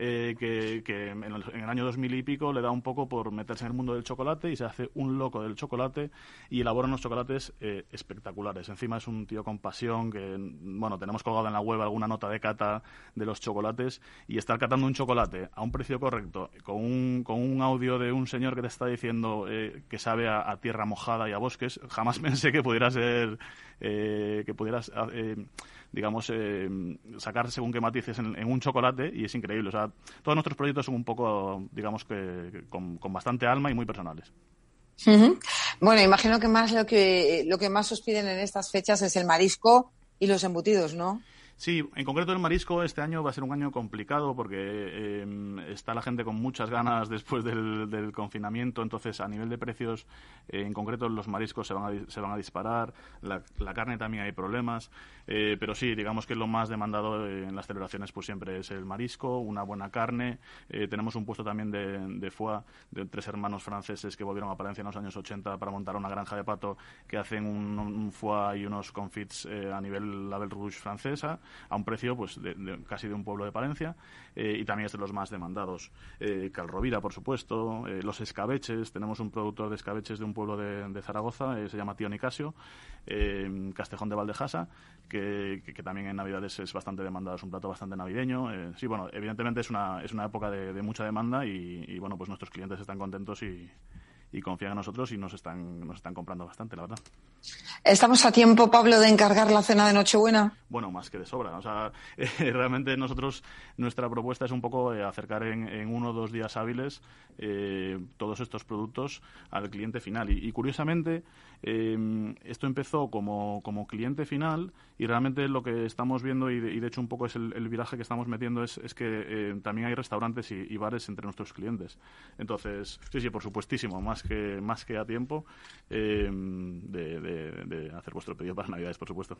Eh, que, en, el, año 2000 y pico le da un poco por meterse en el mundo del chocolate y se hace un loco del chocolate y elabora unos chocolates eh, espectaculares. Encima es un tío con pasión que, bueno, tenemos colgado en la web alguna nota de cata de los chocolates y estar catando un chocolate a un precio correcto, con un, con un audio de un señor que te está diciendo eh, que sabe a, tierra mojada y a bosques, jamás pensé que pudiera ser, que pudieras digamos, eh, sacar según qué matices en, un chocolate y es increíble. O sea, todos nuestros proyectos son un poco, digamos, que con, bastante alma y muy personales. Bueno, imagino que más lo que lo que más os piden en estas fechas es el marisco y los embutidos, ¿no? Sí, en concreto el marisco este año va a ser un año complicado porque em, está la gente con muchas ganas después del, confinamiento, entonces a nivel de precios, eh, en concreto los mariscos se van a, se van a disparar, la, carne también hay problemas, eh, pero sí, digamos que lo más demandado en las celebraciones pues siempre es el marisco, una buena carne, eh, tenemos un puesto también de, de foie de tres hermanos franceses que volvieron a Palencia en los años 80 para montar una granja de pato que hacen un, foie y unos confits a nivel Label Rouge francesa a un precio pues de, casi de un pueblo de Palencia eh, y también es de los más demandados. Eh, Calrovira, por supuesto, eh, los escabeches, tenemos un productor de escabeches de un pueblo de, Zaragoza, se llama Tío Nicasio, Castejón de Valdejasa, que, también en Navidades es bastante demandado, es un plato bastante navideño. sí, bueno, evidentemente es una, es una época de, mucha demanda y, y, bueno, pues nuestros clientes están contentos y, y confían en nosotros y nos están, nos están comprando bastante, la verdad. ¿Estamos a tiempo, Pablo, de encargar la cena de Nochebuena? Bueno, más que de sobra. O sea, realmente nosotros, nuestra propuesta es un poco eh, acercar en, uno o dos días hábiles eh, todos estos productos al cliente final. Y, curiosamente, eh, esto empezó como, como cliente final y realmente lo que estamos viendo, y de, hecho un poco es el, viraje que estamos metiendo, es, es que eh, también hay restaurantes y, bares entre nuestros clientes. Entonces, sí, sí, por supuestísimo, más que, más que a tiempo eh, de, hacer vuestro pedido para Navidades, por supuesto.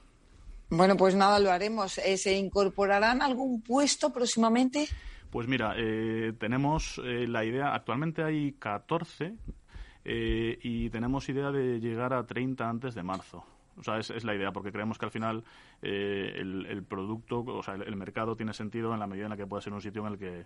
Bueno, pues nada, lo haremos. Eh, ¿Se incorporarán algún puesto próximamente? Pues mira, tenemos la idea, actualmente hay 14 y tenemos idea de llegar a 30 antes de marzo. O sea, es, la idea, porque creemos que al final eh, el, producto, o sea, el, mercado tiene sentido en la medida en la que pueda ser un sitio en el que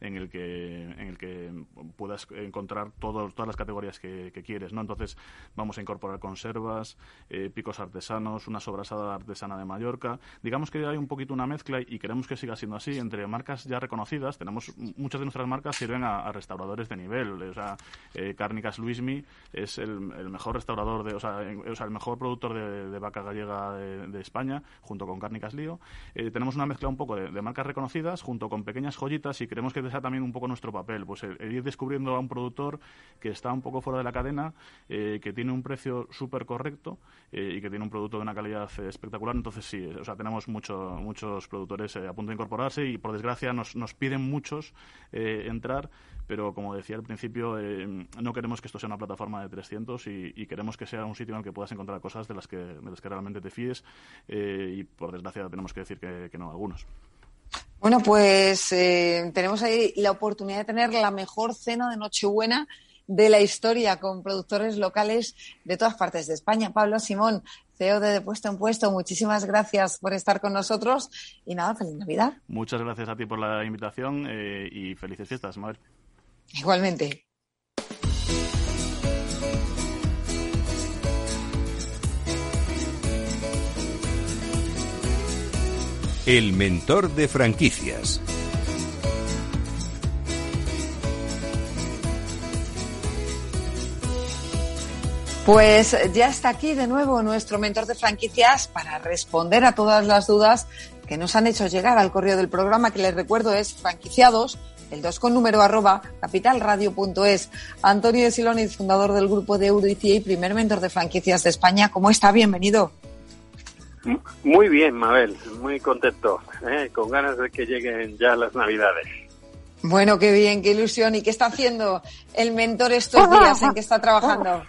en el que en el que puedas encontrar todas las categorías que, quieres, ¿no? Entonces vamos a incorporar conservas, eh, picos artesanos, una sobrasada artesana de Mallorca. Digamos que hay un poquito una mezcla y queremos que siga siendo así entre marcas ya reconocidas. Tenemos muchas de nuestras marcas sirven a, restauradores de nivel. O sea, eh, Cárnicas Luismi es el, mejor restaurador de, o sea, el mejor productor de, vaca gallega de, España junto con Cárnicas Lío. Eh, tenemos una mezcla un poco de, marcas reconocidas junto con pequeñas joyitas y queremos que sea también un poco nuestro papel, pues el, ir descubriendo a un productor que está un poco fuera de la cadena, eh, que tiene un precio súper correcto eh, y que tiene un producto de una calidad espectacular. Entonces sí, o sea, tenemos mucho, muchos productores a punto de incorporarse y por desgracia nos, nos piden muchos entrar pero como decía al principio, no queremos que esto sea una plataforma de 300 y, queremos que sea un sitio en el que puedas encontrar cosas de las que, de las que realmente te fíes y por desgracia tenemos que decir que no algunos. Bueno, pues eh, tenemos ahí la oportunidad de tener la mejor cena de Nochebuena de la historia con productores locales de todas partes de España. Pablo Simón, CEO de De Puesto en Puesto, muchísimas gracias por estar con nosotros y nada, feliz Navidad. Muchas gracias a ti por la invitación eh, y felices fiestas, Mabel. Igualmente. El mentor de franquicias. Pues ya está aquí de nuevo nuestro mentor de franquicias para responder a todas las dudas que nos han hecho llegar al correo del programa, que les recuerdo es franquiciados, el 2 con número arroba capitalradio.es. Antonio de Siloniz, fundador del grupo de Euricia y primer mentor de franquicias de España. ¿Cómo está? Bienvenido. Muy bien, Mabel, muy contento, ¿eh? con ganas de que lleguen ya las Navidades. Bueno, qué bien, qué ilusión. ¿Y qué está haciendo el mentor estos días en que está trabajando?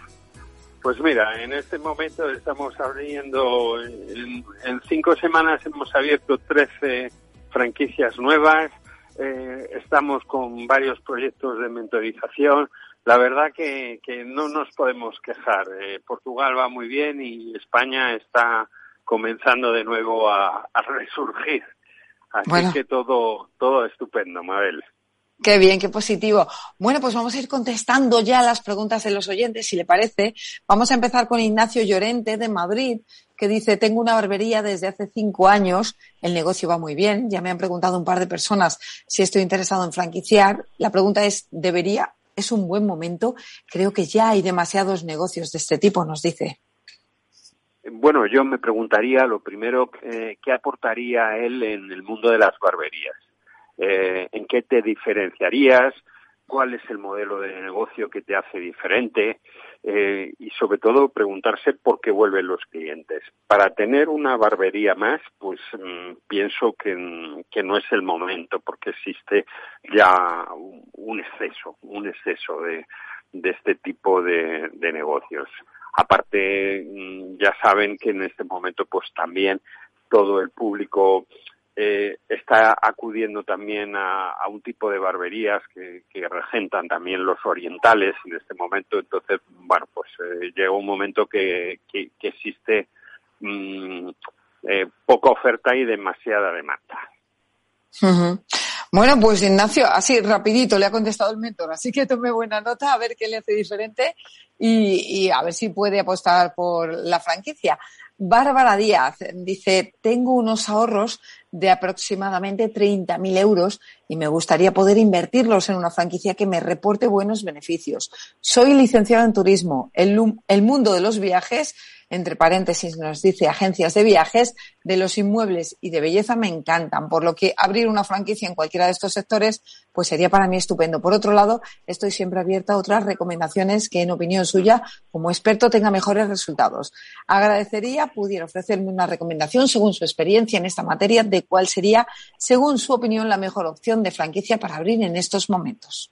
Pues mira, en este momento estamos abriendo, en, cinco semanas hemos abierto 13 franquicias nuevas, eh, estamos con varios proyectos de mentorización. La verdad que, no nos podemos quejar. Eh, Portugal va muy bien y España está comenzando de nuevo a, resurgir. Así que todo, todo estupendo, Mabel. Qué bien, qué positivo. Bueno, pues vamos a ir contestando ya las preguntas de los oyentes, si le parece. Vamos a empezar con Ignacio Llorente de Madrid, que dice, tengo una barbería desde hace cinco años, el negocio va muy bien, ya me han preguntado un par de personas si estoy interesado en franquiciar. La pregunta es, ¿debería? ¿Es un buen momento? Creo que ya hay demasiados negocios de este tipo, nos dice. Bueno, yo me preguntaría lo primero, eh, ¿qué aportaría él en el mundo de las barberías? Eh, ¿En qué te diferenciarías? ¿Cuál es el modelo de negocio que te hace diferente? Eh, y sobre todo preguntarse por qué vuelven los clientes. Para tener una barbería más, pues mm, pienso que, no es el momento porque existe ya un, exceso, un exceso de, este tipo de negocios. Aparte, mm, ya saben que en este momento, pues también todo el público eh, está acudiendo también a, un tipo de barberías que, regentan también los orientales en este momento. Entonces, bueno, pues eh, llega un momento que, existe mm, eh, poca oferta y demasiada demanda. Bueno, pues Ignacio, así rapidito le ha contestado el mentor, así que tome buena nota a ver qué le hace diferente y, y a ver si puede apostar por la franquicia. Bárbara Díaz dice, tengo unos ahorros de aproximadamente 30.000 euros y me gustaría poder invertirlos en una franquicia que me reporte buenos beneficios. Soy licenciada en turismo. El, el mundo de los viajes entre paréntesis nos dice agencias de viajes, de los inmuebles y de belleza me encantan, por lo que abrir una franquicia en cualquiera de estos sectores pues sería para mí estupendo. Por otro lado, estoy siempre abierta a otras recomendaciones que en opinión suya como experto tenga mejores resultados. Agradecería pudiera ofrecerme una recomendación según su experiencia en esta materia de cuál sería, según su opinión, la mejor opción de franquicia para abrir en estos momentos.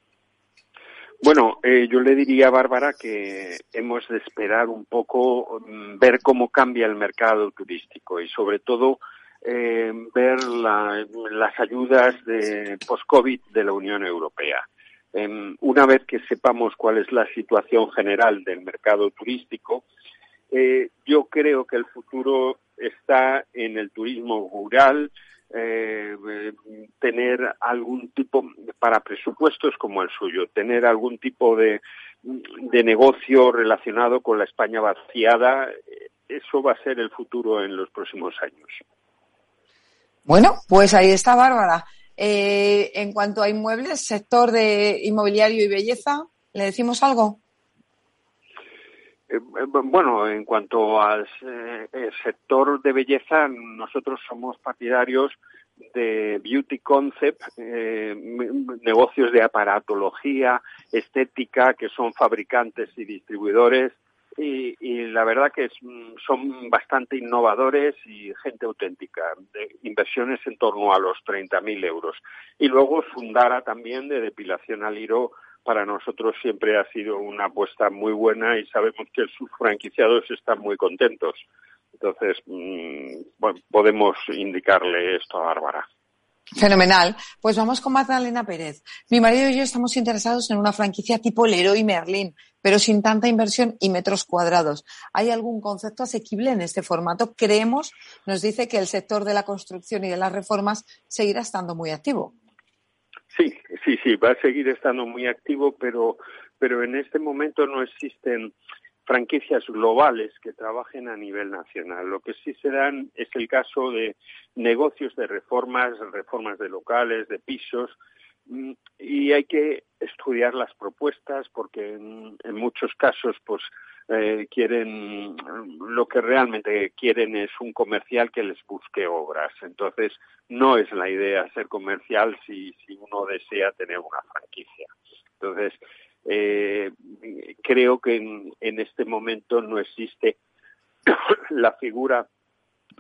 Bueno, eh, yo le diría a Bárbara que hemos de esperar un poco, mm, ver cómo cambia el mercado turístico y sobre todo eh, ver las ayudas de post-COVID de la Unión Europea. Em, una vez que sepamos cuál es la situación general del mercado turístico, eh, yo creo que el futuro está en el turismo rural, eh, tener algún tipo, para presupuestos como el suyo, tener algún tipo de, de negocio relacionado con la España vaciada, eso va a ser el futuro en los próximos años. Bueno, pues ahí está Bárbara. Eh, en cuanto a inmuebles, sector de inmobiliario y belleza, ¿le decimos algo? Eh, bueno, en cuanto al eh, sector de belleza, nosotros somos partidarios de beauty concept, eh, negocios de aparatología, estética, que son fabricantes y distribuidores. Y, la verdad que son bastante innovadores y gente auténtica, de inversiones en torno a los 30.000 euros. Y luego Sundara también de depilación al hilo para nosotros siempre ha sido una apuesta muy buena y sabemos que sus franquiciados están muy contentos. Entonces, mm, podemos indicarle esto a Bárbara. Fenomenal. Pues vamos con Magdalena Pérez. Mi marido y yo estamos interesados en una franquicia tipo Leroy Merlin, pero sin tanta inversión y metros cuadrados. ¿Hay algún concepto asequible en este formato? Creemos, nos dice que el sector de la construcción y de las reformas seguirá estando muy activo. Sí, sí, sí, va a seguir estando muy activo, pero, pero en este momento no existen franquicias globales que trabajen a nivel nacional. Lo que sí se dan es el caso de negocios de reformas, reformas de locales, de pisos, mm, y hay que estudiar las propuestas porque en, muchos casos pues eh, quieren lo que realmente quieren es un comercial que les busque obras entonces no es la idea ser comercial si, uno desea tener una franquicia entonces eh, creo que en, este momento no existe la figura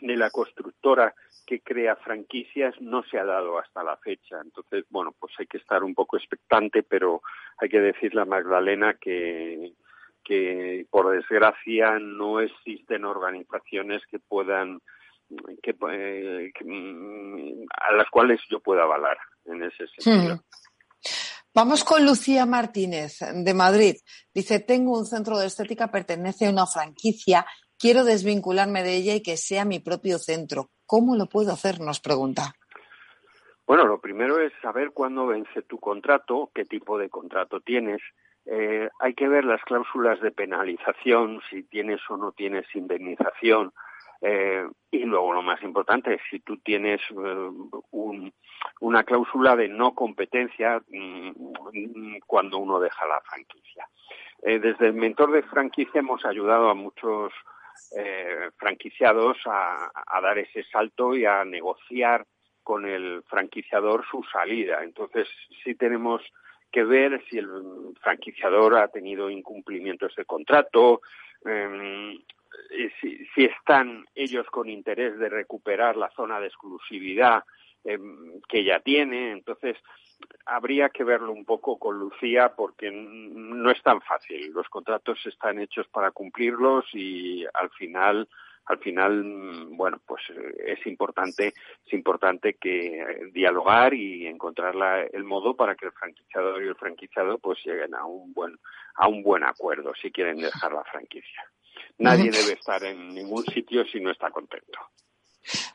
de la constructora que crea franquicias no se ha dado hasta la fecha. Entonces, bueno, pues hay que estar un poco expectante, pero hay que decirle a Magdalena que, que por desgracia no existen organizaciones que puedan que, eh, mm, a las cuales yo pueda avalar en ese sentido. Vamos con Lucía Martínez, de Madrid. Dice, tengo un centro de estética, pertenece a una franquicia, quiero desvincularme de ella y que sea mi propio centro. ¿Cómo lo puedo hacer? Nos pregunta. Bueno, lo primero es saber cuándo vence tu contrato, qué tipo de contrato tienes. Eh, hay que ver las cláusulas de penalización, si tienes o no tienes indemnización. Eh, y luego lo más importante, si tú tienes eh, una cláusula de no competencia mm, cuando uno deja la franquicia. Eh, desde el mentor de franquicia hemos ayudado a muchos franquiciados a, dar ese salto y a negociar con el franquiciador su salida. Entonces, sí tenemos que ver si el franquiciador ha tenido incumplimientos de contrato, si, si, están ellos con interés de recuperar la zona de exclusividad em, que ya tiene. Entonces, habría que verlo un poco con Lucía porque no es tan fácil. Los contratos están hechos para cumplirlos y al final al final bueno pues es importante es importante que eh, dialogar y encontrar el modo para que el franquiciador y el franquiciado pues lleguen a un buen a un buen acuerdo si quieren dejar la franquicia Nadie debe estar en ningún sitio si no está contento.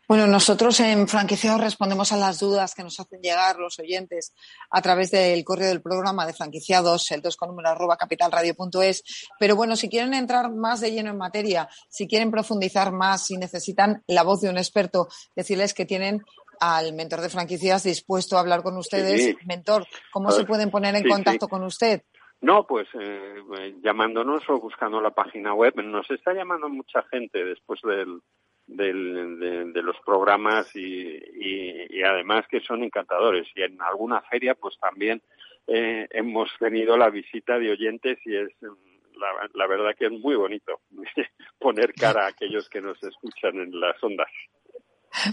Bueno, nosotros en franquiciados respondemos a las dudas que nos hacen llegar los oyentes a través del correo del programa de franquiciados, el 2 con número arroba capitalradio.es. Pero bueno, si quieren entrar más de lleno en materia, si quieren profundizar más, si necesitan la voz de un experto, decirles que tienen al mentor de franquicias dispuesto a hablar con ustedes. Mentor, ¿cómo se pueden poner en contacto con usted? No, pues eh, llamándonos o buscando la página web. Nos está llamando mucha gente después del, de, los programas y, y, además que son encantadores. Y en alguna feria, pues también eh, hemos tenido la visita de oyentes y es la, la verdad que es muy bonito poner cara a aquellos que nos escuchan en las ondas.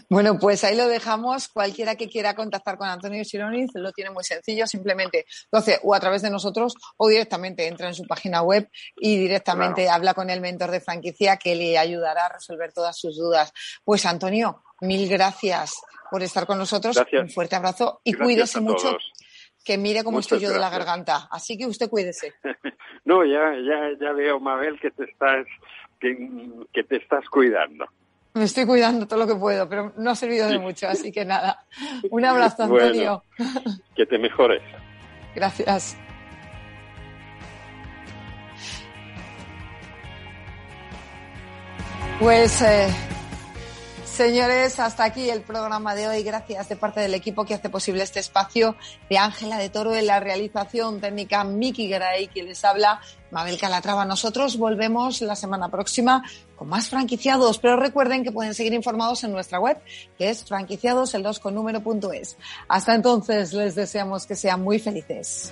Bueno, pues ahí lo dejamos. Cualquiera que quiera contactar con Antonio Sironiz lo tiene muy sencillo, simplemente hace o a través de nosotros o directamente entra en su página web y directamente habla con el mentor de franquicia que le ayudará a resolver todas sus dudas. Pues Antonio, mil gracias por estar con nosotros. Un fuerte abrazo y cuídese mucho. Que mire cómo estoy yo de la garganta. Así que usted cuídese. no, ya, ya, ya veo, Mabel, que te estás, que te estás cuidando. Me estoy cuidando todo lo que puedo, pero no ha servido de mucho, así que nada. Un abrazo, Antonio. que te mejores. Gracias. Pues eh, Señores, hasta aquí el programa de hoy. Gracias de parte del equipo que hace posible este espacio de Ángela de Toro en la realización técnica Miki Gray, quien les habla, Mabel Calatrava. Nosotros volvemos la semana próxima con más franquiciados, pero recuerden que pueden seguir informados en nuestra web, que es franquiciados el 2 con número punto es. Hasta entonces les deseamos que sean muy felices.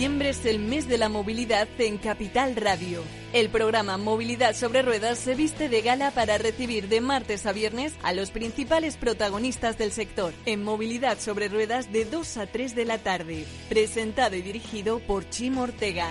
Diciembre es el mes de la movilidad en Capital Radio. El programa Movilidad sobre Ruedas se viste de gala para recibir de martes a viernes a los principales protagonistas del sector en Movilidad sobre Ruedas de 2 a 3 de la tarde. Presentado y dirigido por Chimo Ortega.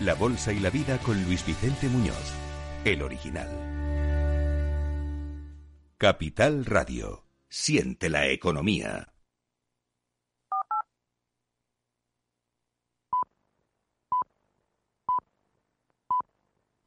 la bolsa y la vida con Luis Vicente Muñoz, el original. Capital Radio. Siente la economía.